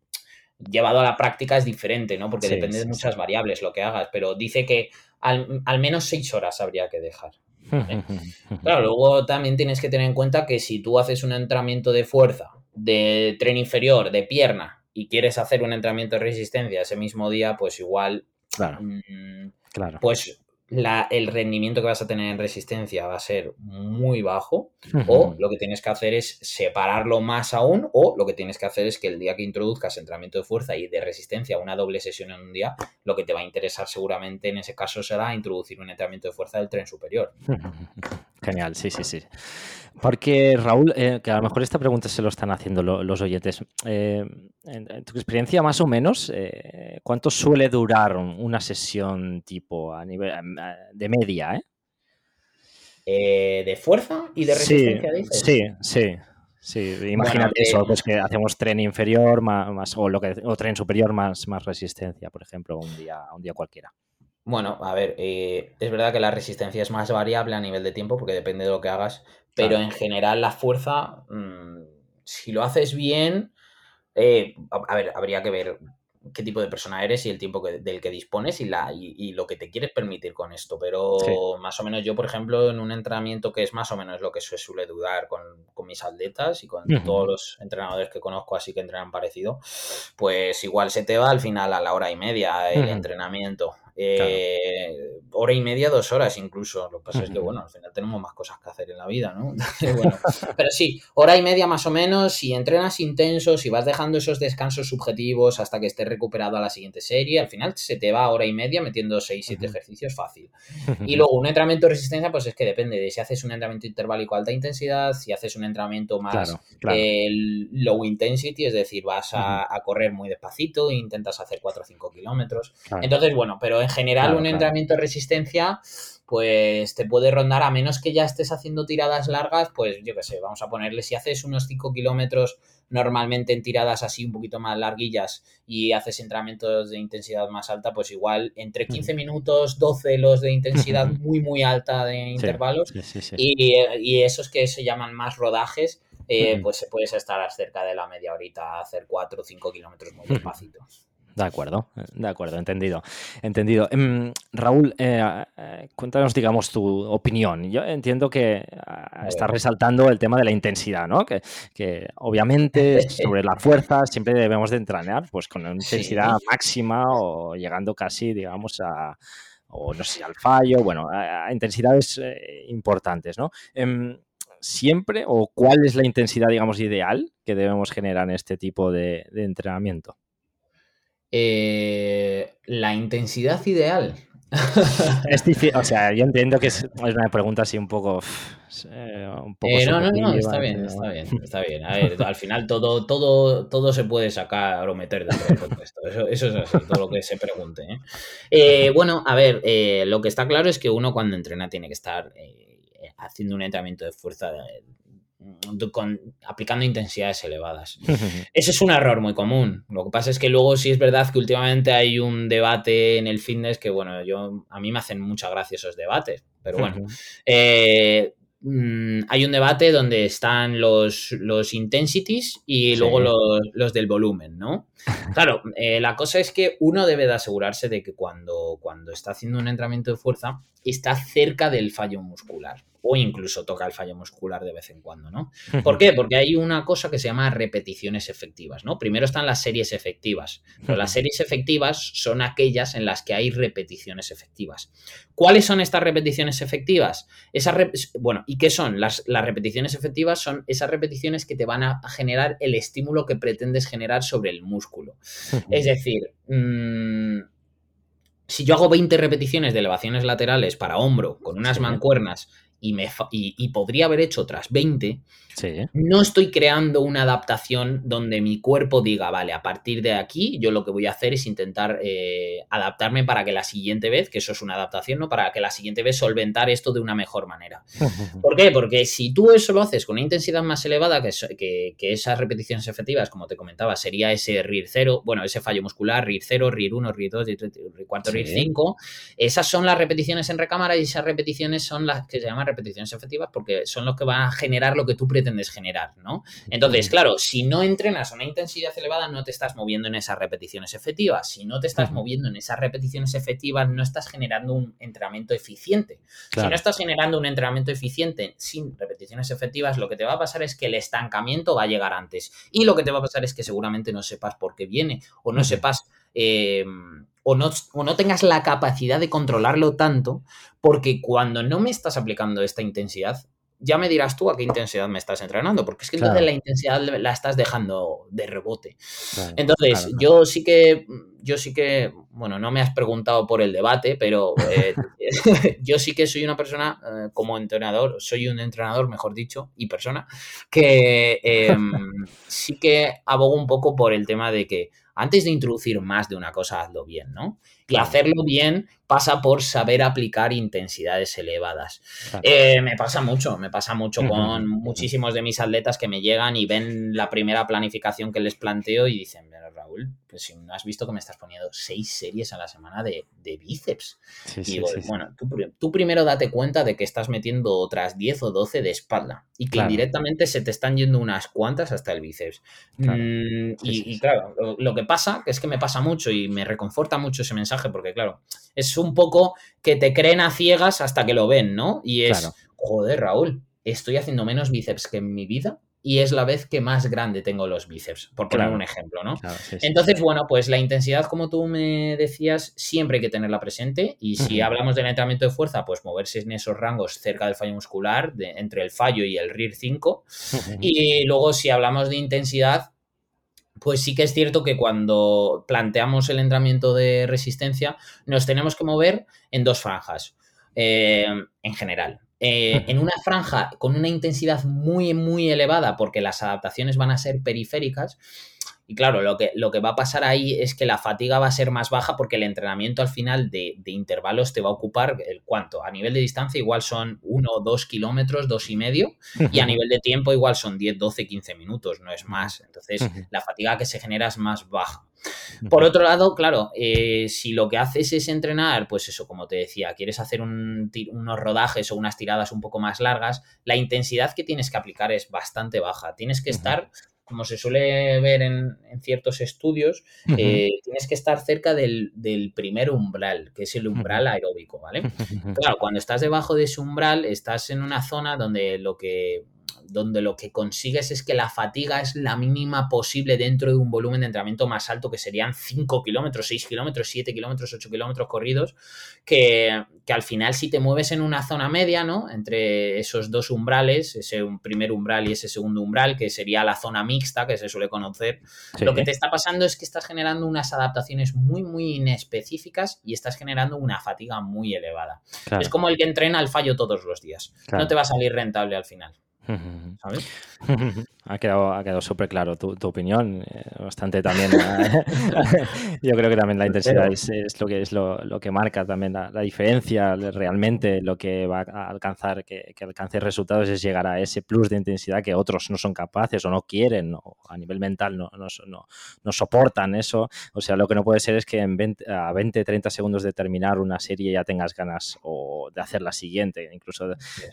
llevado a la práctica es diferente, ¿no? Porque depende de muchas variables lo que hagas, pero dice que al, menos seis horas habría que dejar. [LAUGHS] claro, luego también tienes que tener en cuenta que si tú haces un entrenamiento de fuerza, de tren inferior, de pierna, y quieres hacer un entrenamiento de resistencia ese mismo día, pues igual, claro, mm, claro. pues el rendimiento que vas a tener en resistencia va a ser muy bajo o lo que tienes que hacer es separarlo más aún o lo que tienes que hacer es que el día que introduzcas entrenamiento de fuerza y de resistencia, una doble sesión en un día, lo que te va a interesar seguramente en ese caso será introducir un entrenamiento de fuerza del tren superior. Genial, sí, sí, sí. Porque Raúl, eh, que a lo mejor esta pregunta se lo están haciendo los oyentes. Eh, en, tu experiencia, más o menos, eh, ¿cuánto suele durar una sesión tipo a nivel de media? ¿De fuerza y de resistencia? Sí, sí, sí. imagínate eso, pues que hacemos tren inferior más, o lo que o tren superior más, más resistencia, por ejemplo, un día, un día cualquiera. Bueno, a ver, es verdad que la resistencia es más variable a nivel de tiempo porque depende de lo que hagas, pero en general la fuerza, mm, si lo haces bien, eh, a, ver, habría que ver qué tipo de persona eres y el tiempo del que dispones y, la, y, lo que te quieres permitir con esto. Pero más o menos yo, por ejemplo, en un entrenamiento que es más o menos lo que se suele dudar con, mis atletas y con todos los entrenadores que conozco así que entrenan parecido, pues igual se te va al final a la hora y media el entrenamiento. Eh, hora y media, dos horas incluso. Lo que pasa es que, bueno, al final tenemos más cosas que hacer en la vida, ¿no? [LAUGHS] pero sí, hora y media más o menos. Si entrenas intenso, si vas dejando esos descansos subjetivos hasta que estés recuperado a la siguiente serie, al final se te va hora y media metiendo 6, 7 ejercicios fácil. [LAUGHS] Y luego un entrenamiento de resistencia, pues es que depende de si haces un entrenamiento intervalico alta intensidad, si haces un entrenamiento más low intensity, es decir, vas a, correr muy despacito e intentas hacer 4 o 5 kilómetros. Entonces, bueno, pero en general un entrenamiento de resistencia pues te puede rondar a menos que ya estés haciendo tiradas largas, pues yo qué sé, vamos a ponerle, si haces unos 5 kilómetros normalmente en tiradas así un poquito más larguillas y haces entrenamientos de intensidad más alta, pues igual entre 15 minutos, 12 los de intensidad muy muy alta de intervalos y, esos que se llaman más rodajes, eh, pues puedes estar cerca de la media horita, hacer 4 o 5 kilómetros muy despacito. De acuerdo, de acuerdo, entendido. Entendido. Em, Raúl, eh, eh, cuéntanos, digamos, tu opinión. Yo entiendo que ah, estás resaltando el tema de la intensidad, ¿no? Que, obviamente [LAUGHS] sobre la fuerza siempre debemos de entrenar pues con una intensidad máxima o llegando casi, digamos, a o no sé, al fallo, bueno, a, intensidades eh, importantes, ¿no? Em, siempre o cuál es la intensidad, digamos, ideal que debemos generar en este tipo de entrenamiento? Eh, la intensidad ideal. [LAUGHS] es difícil, o sea, yo entiendo que es, una pregunta así un poco. Eh, eh, no, no, no, está bien, está bien, está bien. A ver, al final todo, todo, todo se puede sacar o meter dentro del contexto. Eso, eso es así, todo lo que se pregunte. bueno, a ver, lo que está claro es que uno cuando entrena tiene que estar haciendo un entrenamiento de fuerza con, aplicando intensidades elevadas. [LAUGHS] Ese es un error muy común. Lo que pasa es que luego sí es verdad que últimamente hay un debate en el fitness que, bueno, yo a mí me hacen mucha gracia esos debates, pero bueno. Eh, mm, hay un debate donde están los, los intensities y luego los, los, del volumen, ¿no? [LAUGHS] Claro, eh, la cosa es que uno debe de asegurarse de que cuando, cuando está haciendo un entrenamiento de fuerza está cerca del fallo muscular o incluso toca el fallo muscular de vez en cuando, ¿no? ¿Por qué? Porque hay una cosa que se llama repeticiones efectivas, ¿no? Primero están las series efectivas, pero las series efectivas son aquellas en las que hay repeticiones efectivas. ¿Cuáles son estas repeticiones efectivas? bueno, ¿y qué son? Las, las, repeticiones efectivas son esas repeticiones que te van a generar el estímulo que pretendes generar sobre el músculo. Es decir, mmm, si yo hago 20 repeticiones de elevaciones laterales para hombro con unas mancuernas y, me y, podría haber hecho otras 20, no estoy creando una adaptación donde mi cuerpo diga, vale, a partir de aquí yo lo que voy a hacer es intentar eh, adaptarme para que la siguiente vez, que eso es una adaptación, ¿no? Para que la siguiente vez solventar esto de una mejor manera. [LAUGHS] ¿Por qué? Porque si tú eso lo haces con una intensidad más elevada, que, que, esas repeticiones efectivas, como te comentaba, sería ese RIR 0, bueno, ese fallo muscular, RIR 0, RIR 1, RIR 2, RIR 4, RIR 5, esas son las repeticiones en recámara y esas repeticiones son las que se llaman repeticiones efectivas porque son los que van a generar lo que tú pretendes generar, ¿no? Entonces, claro, si no entrenas a una intensidad elevada, no te estás moviendo en esas repeticiones efectivas. Si no te estás moviendo en esas repeticiones efectivas, no estás generando un entrenamiento eficiente. Si no estás generando un entrenamiento eficiente sin repeticiones efectivas, lo que te va a pasar es que el estancamiento va a llegar antes. Y lo que te va a pasar es que seguramente no sepas por qué viene o no sepas... Eh, o no, o no, tengas la capacidad de controlarlo tanto, porque cuando no me estás aplicando esta intensidad, ya me dirás tú a qué intensidad me estás entrenando, porque es que entonces la intensidad la estás dejando de rebote. entonces, yo sí que, yo sí que, bueno, no me has preguntado por el debate, pero eh, [LAUGHS] yo sí que soy una persona, eh, como entrenador, soy un entrenador, mejor dicho, y persona, que em, sí que abogo un poco por el tema de que antes de introducir más de una cosa, hazlo bien, ¿no? Y hacerlo bien pasa por saber aplicar intensidades elevadas. Eh, me pasa mucho, me pasa mucho con muchísimos de mis atletas que me llegan y ven la primera planificación que les planteo y dicen, Raúl, pues si no has visto que me estás poniendo seis series a la semana de, bíceps. y digo, bueno, tú, primero date cuenta de que estás metiendo otras 10 o 12 de espalda y que indirectamente se te están yendo unas cuantas hasta el bíceps. Mm, y, claro, lo, que pasa, que es que me pasa mucho y me reconforta mucho ese mensaje porque, claro, es un poco que te creen a ciegas hasta que lo ven, ¿no? Y es, joder, Raúl, estoy haciendo menos bíceps que en mi vida y es la vez que más grande tengo los bíceps, por poner un ejemplo, ¿no? Entonces, bueno, pues la intensidad, como tú me decías, siempre hay que tenerla presente y si hablamos del entrenamiento de fuerza, pues moverse en esos rangos cerca del fallo muscular, de, entre el fallo y el RIR 5. y luego, si hablamos de intensidad, pues sí que es cierto que cuando planteamos el entrenamiento de resistencia, nos tenemos que mover en dos franjas, eh, en general. Eh, en una franja con una intensidad muy, muy elevada, porque las adaptaciones van a ser periféricas, y claro, lo que, lo que va a pasar ahí es que la fatiga va a ser más baja porque el entrenamiento al final de, intervalos te va a ocupar el cuánto. A nivel de distancia igual son 1 o 2 kilómetros, dos y medio, y a nivel de tiempo igual son 10, 12, 15 minutos, no es más. Entonces la fatiga que se genera es más baja. Por otro lado, claro, eh, si lo que haces es entrenar, pues eso, como te decía, quieres hacer unos rodajes o unas tiradas un poco más largas, la intensidad que tienes que aplicar es bastante baja. Tienes que estar como se suele ver en, ciertos estudios, eh, tienes que estar cerca del, primer umbral, que es el umbral aeróbico, ¿vale? Claro, cuando estás debajo de ese umbral, estás en una zona donde lo que donde lo que consigues es que la fatiga es la mínima posible dentro de un volumen de entrenamiento más alto, que serían 5 kilómetros, 6 kilómetros, 7 kilómetros, 8 kilómetros corridos, que, al final si te mueves en una zona media, ¿no? Entre esos dos umbrales, ese primer umbral y ese segundo umbral, que sería la zona mixta, que se suele conocer, lo que te está pasando es que estás generando unas adaptaciones muy, muy inespecíficas y estás generando una fatiga muy elevada. Es como el que entrena al fallo todos los días. No te va a salir rentable al final. ¿Sabes? [LAUGHS] Ha quedado, ha quedado súper claro tu, opinión, eh, bastante también. [LAUGHS] Yo creo que también la intensidad es, lo que es lo, que marca también la, diferencia realmente, lo que va a alcanzar, que, que, alcance resultados es llegar a ese plus de intensidad que otros no son capaces o no quieren, o a nivel mental no, no, no, soportan eso. O sea, lo que no puede ser es que en 20, a 20, 30 segundos de terminar una serie ya tengas ganas o de hacer la siguiente, incluso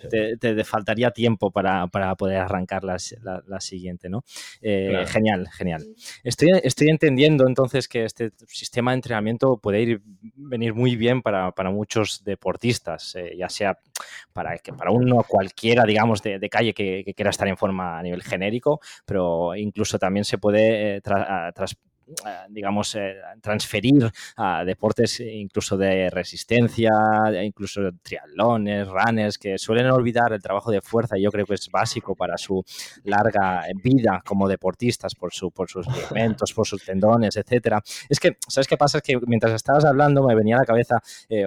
te, faltaría tiempo para, para poder arrancar las, las siguiente, ¿no? Eh, genial, genial. Estoy, estoy entendiendo entonces que este sistema de entrenamiento puede ir, venir muy bien para, muchos deportistas, eh, ya sea para, que para uno cualquiera, digamos, de, calle que, quiera estar en forma a nivel genérico, pero incluso también se puede eh, digamos, transferir a deportes incluso de resistencia, incluso triatlones, runners, que suelen olvidar el trabajo de fuerza. Y yo creo que es básico para su larga vida como deportistas, por, su, por sus ligamentos, por sus tendones, etcétera. Es que, ¿sabes qué pasa? Es que mientras estabas hablando me venía a la cabeza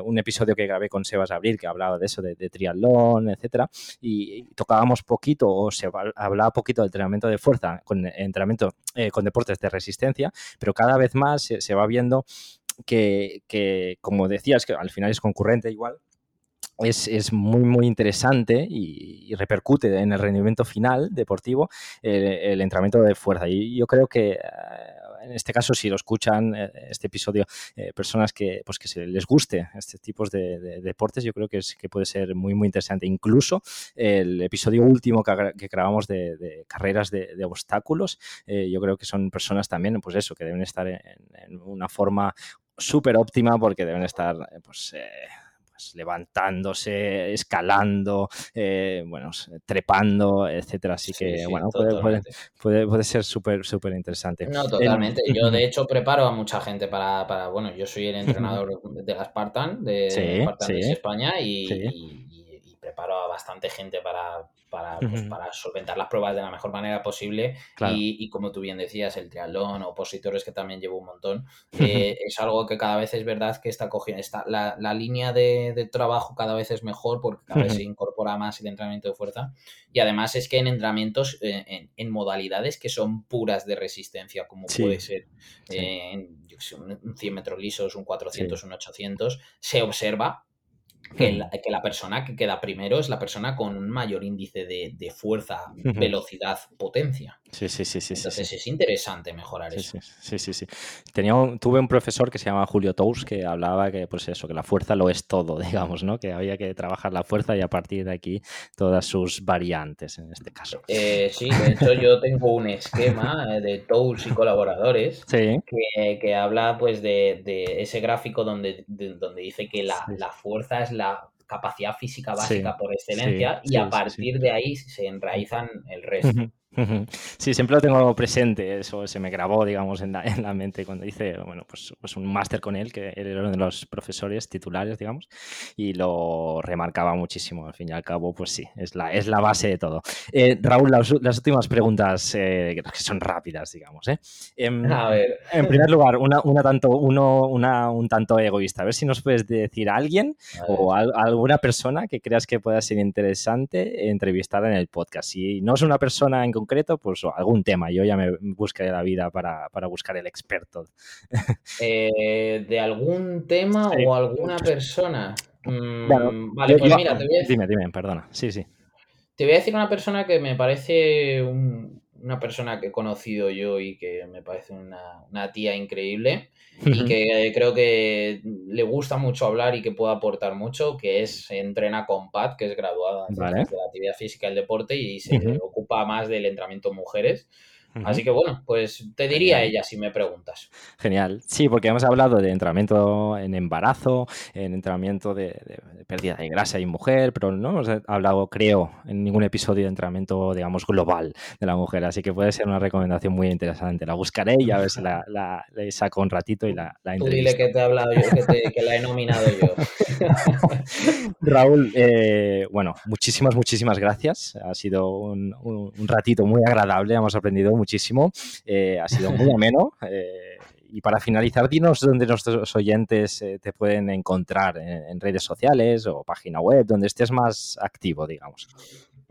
un episodio que grabé con Sebas Abril que hablaba de eso, de, triatlón, etcétera, y, tocábamos poquito o se hablaba poquito del entrenamiento de fuerza con entrenamiento eh, con deportes de resistencia, pero cada vez más se, va viendo que, como decías, que al final es concurrente igual, es, muy, muy interesante y, repercute en el rendimiento final deportivo el, entrenamiento de fuerza. Y yo creo que eh, en este caso, si lo escuchan eh, este episodio, eh, personas que, pues, que se les guste este tipo de, deportes, yo creo que, es, que puede ser muy, muy interesante. Incluso el episodio último que, grabamos de, carreras de, obstáculos, yo creo que son personas también, pues eso, que deben estar en, en una forma súper óptima porque deben estar, pues pues, levantándose, escalando, eh, bueno, trepando, etcétera. Así que, bueno, puede, puede, ser súper, súper interesante. No, totalmente. Yo, [LAUGHS] de hecho, preparo a mucha gente para, para bueno, yo soy el [LAUGHS] entrenador de la Spartan, de, Spartan España, y, preparo a bastante gente para, para, pues, para, solventar las pruebas de la mejor manera posible. Y, como tú bien decías, el triatlón, opositores que también llevo un montón, eh, es algo que cada vez es verdad que está cogiendo. Está, la, la línea de, trabajo cada vez es mejor porque cada vez se incorpora más el entrenamiento de fuerza. Y además es que en entrenamientos, eh, en, modalidades que son puras de resistencia, como puede ser eh, un 100 metros lisos, un 400, un 800, se observa que la, que la, persona que queda primero es la persona con un mayor índice de, fuerza, velocidad, potencia. Sí, sí, sí, sí. Entonces es interesante mejorar eso. Sí, sí, sí. Tenía tuve un profesor que se llama Julio Tous que hablaba que, pues eso, que la fuerza lo es todo, [LAUGHS] digamos, ¿no? Que había que trabajar la fuerza y a partir de aquí todas sus variantes en este caso. Eh, sí, de hecho yo tengo un esquema eh, de Tous y colaboradores que, que, habla pues de, de ese gráfico donde, donde dice que la, la fuerza es la capacidad física básica por excelencia y a partir de ahí se enraizan el resto. Sí, siempre lo tengo presente, eso se me grabó, digamos, en la, en la mente cuando hice, bueno, pues, pues un máster con él, que él era uno de los profesores titulares, digamos, y lo remarcaba muchísimo, al fin y al cabo, pues sí, es la, es la base de todo. Eh, Raúl, las, últimas preguntas, eh, que son rápidas, digamos, ¿eh? Em, a ver. En primer lugar, una, una tanto, uno, una, un tanto egoísta, a ver si nos puedes decir a alguien o a, alguna persona que creas que pueda ser interesante entrevistar en el podcast. Si no es una persona en concreto, pues algún tema. Yo ya me buscaré la vida para, buscar el experto. [LAUGHS] Eh, ¿De algún tema o alguna persona? Mm, vale, pues mira, te voy a decir... Dime, dime, perdona. Sí, sí. Te voy a decir una persona que me parece una persona que he conocido yo y que me parece una, una tía increíble y que creo que le gusta mucho hablar y que puede aportar mucho, que es entrena con Pat, que es graduada de la actividad física y el deporte y se ocupa más del entrenamiento mujeres. Así que bueno, pues te diría ella si me preguntas. Genial. Sí, porque hemos hablado de entrenamiento en embarazo, en entrenamiento de, pérdida de grasa y mujer, pero no hemos hablado, creo, en ningún episodio de entrenamiento, digamos, global de la mujer. Así que puede ser una recomendación muy interesante. La buscaré y a ver si la, [LAUGHS] saco un ratito y la, la Tú dile que te he hablado yo, que, la he nominado yo. [LAUGHS] Raúl, eh, bueno, muchísimas, muchísimas gracias. Ha sido un, un ratito muy agradable. Hemos aprendido muchísimo. Eh, ha sido muy [LAUGHS] ameno. Eh, y para finalizar, dinos dónde nuestros oyentes eh, te pueden encontrar en, redes sociales o página web, donde estés más activo, digamos.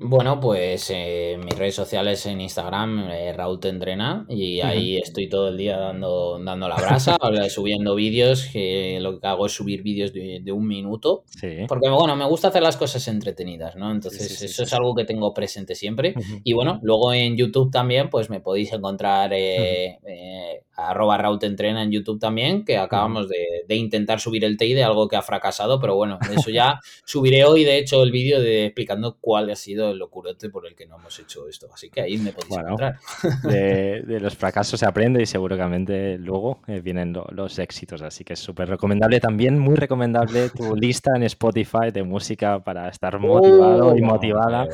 Bueno, pues eh, mis redes sociales en Instagram, eh, Raúl Tendrena, y ahí estoy todo el día dando, dando la brasa, [LAUGHS] subiendo vídeos, que lo que hago es subir vídeos de, un minuto, porque bueno, me gusta hacer las cosas entretenidas, ¿no? Entonces eso es algo que tengo presente siempre. Y bueno, luego en YouTube también, pues me podéis encontrar eh, eh arroba Raúl Tentrena en YouTube también, que acabamos de, de, intentar subir el TI de algo que ha fracasado, pero bueno, eso ya [LAUGHS] subiré hoy, de hecho, el vídeo de explicando cuál ha sido el locurote por el que no hemos hecho esto. Así que ahí me podéis encontrar. [LAUGHS] De, los fracasos se aprende y seguramente luego eh, vienen los éxitos. Así que es súper recomendable. También muy recomendable tu [LAUGHS] lista en Spotify de música para estar motivado y oh, motivada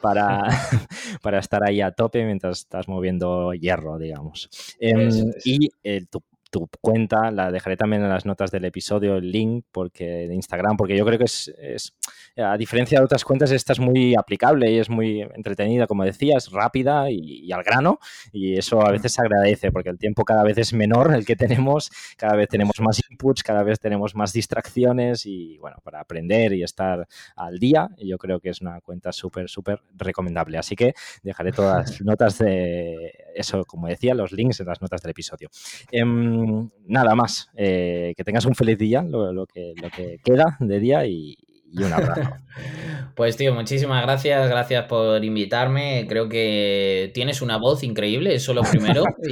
para, [LAUGHS] para estar ahí a tope mientras estás moviendo hierro, digamos. Em, y eh, tu tu cuenta, la dejaré también en las notas del episodio, el link porque, de Instagram, porque yo creo que es, a diferencia de otras cuentas, esta es muy aplicable y es muy entretenida, como decías, rápida y, al grano, y eso a veces se agradece porque el tiempo cada vez es menor el que tenemos, cada vez tenemos más inputs, cada vez tenemos más distracciones y bueno, para aprender y estar al día, yo creo que es una cuenta súper, súper recomendable. Así que dejaré todas las [LAUGHS] notas de eso, como decía, los links en las notas del episodio. Em, nada más. Eh, que tengas un feliz día, lo, que, lo que queda de día y, y un abrazo. [LAUGHS] Pues tío, muchísimas gracias, gracias por invitarme. Creo que tienes una voz increíble, eso lo primero. [LAUGHS]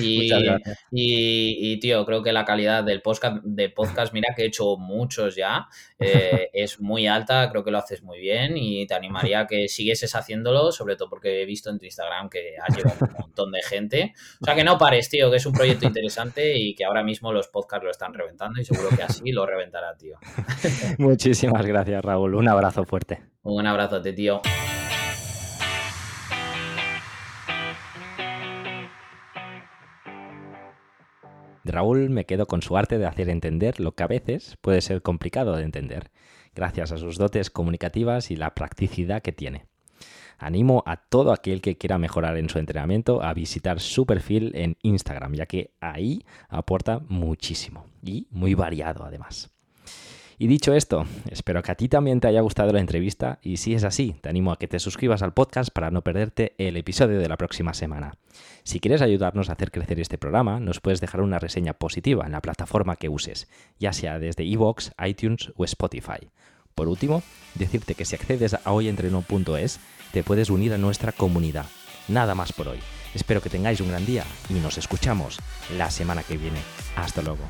Y, y, tío, creo que la calidad del podcast, de podcast, mira que he hecho muchos ya, eh, es muy alta, creo que lo haces muy bien y te animaría a que siguieses haciéndolo, sobre todo porque he visto en tu Instagram que has llegado un montón de gente. O sea, que no pares, tío, que es un proyecto interesante y que ahora mismo los podcasts lo están reventando y seguro que así lo reventará, tío. [LAUGHS] Muchísimas gracias, Raúl. Un abrazo fuerte. Un abrazote, tío. De Raúl me quedo con su arte de hacer entender lo que a veces puede ser complicado de entender, gracias a sus dotes comunicativas y la practicidad que tiene. Animo a todo aquel que quiera mejorar en su entrenamiento a visitar su perfil en Instagram, ya que ahí aporta muchísimo y muy variado además. Y dicho esto, espero que a ti también te haya gustado la entrevista y si es así, te animo a que te suscribas al podcast para no perderte el episodio de la próxima semana. Si quieres ayudarnos a hacer crecer este programa, nos puedes dejar una reseña positiva en la plataforma que uses, ya sea desde iVoox, iTunes o Spotify. Por último, decirte que si accedes a hoyentreno.es, te puedes unir a nuestra comunidad. Nada más por hoy. Espero que tengáis un gran día y nos escuchamos la semana que viene. Hasta luego.